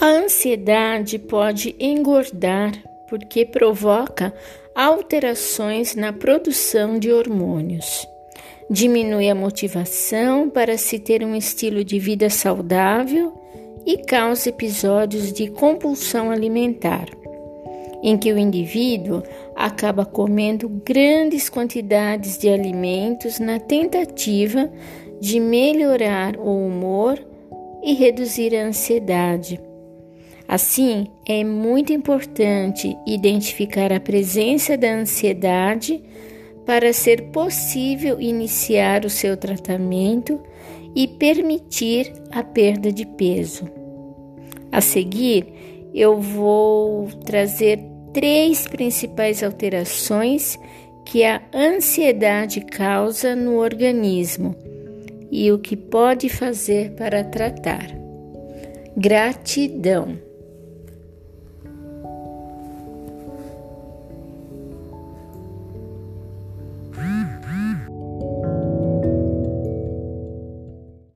A ansiedade pode engordar porque provoca alterações na produção de hormônios. Diminui a motivação para se ter um estilo de vida saudável e causa episódios de compulsão alimentar, em que o indivíduo acaba comendo grandes quantidades de alimentos na tentativa de melhorar o humor e reduzir a ansiedade. Assim, é muito importante identificar a presença da ansiedade para ser possível iniciar o seu tratamento e permitir a perda de peso. A seguir, eu vou trazer três principais alterações que a ansiedade causa no organismo e o que pode fazer para tratar. Gratidão.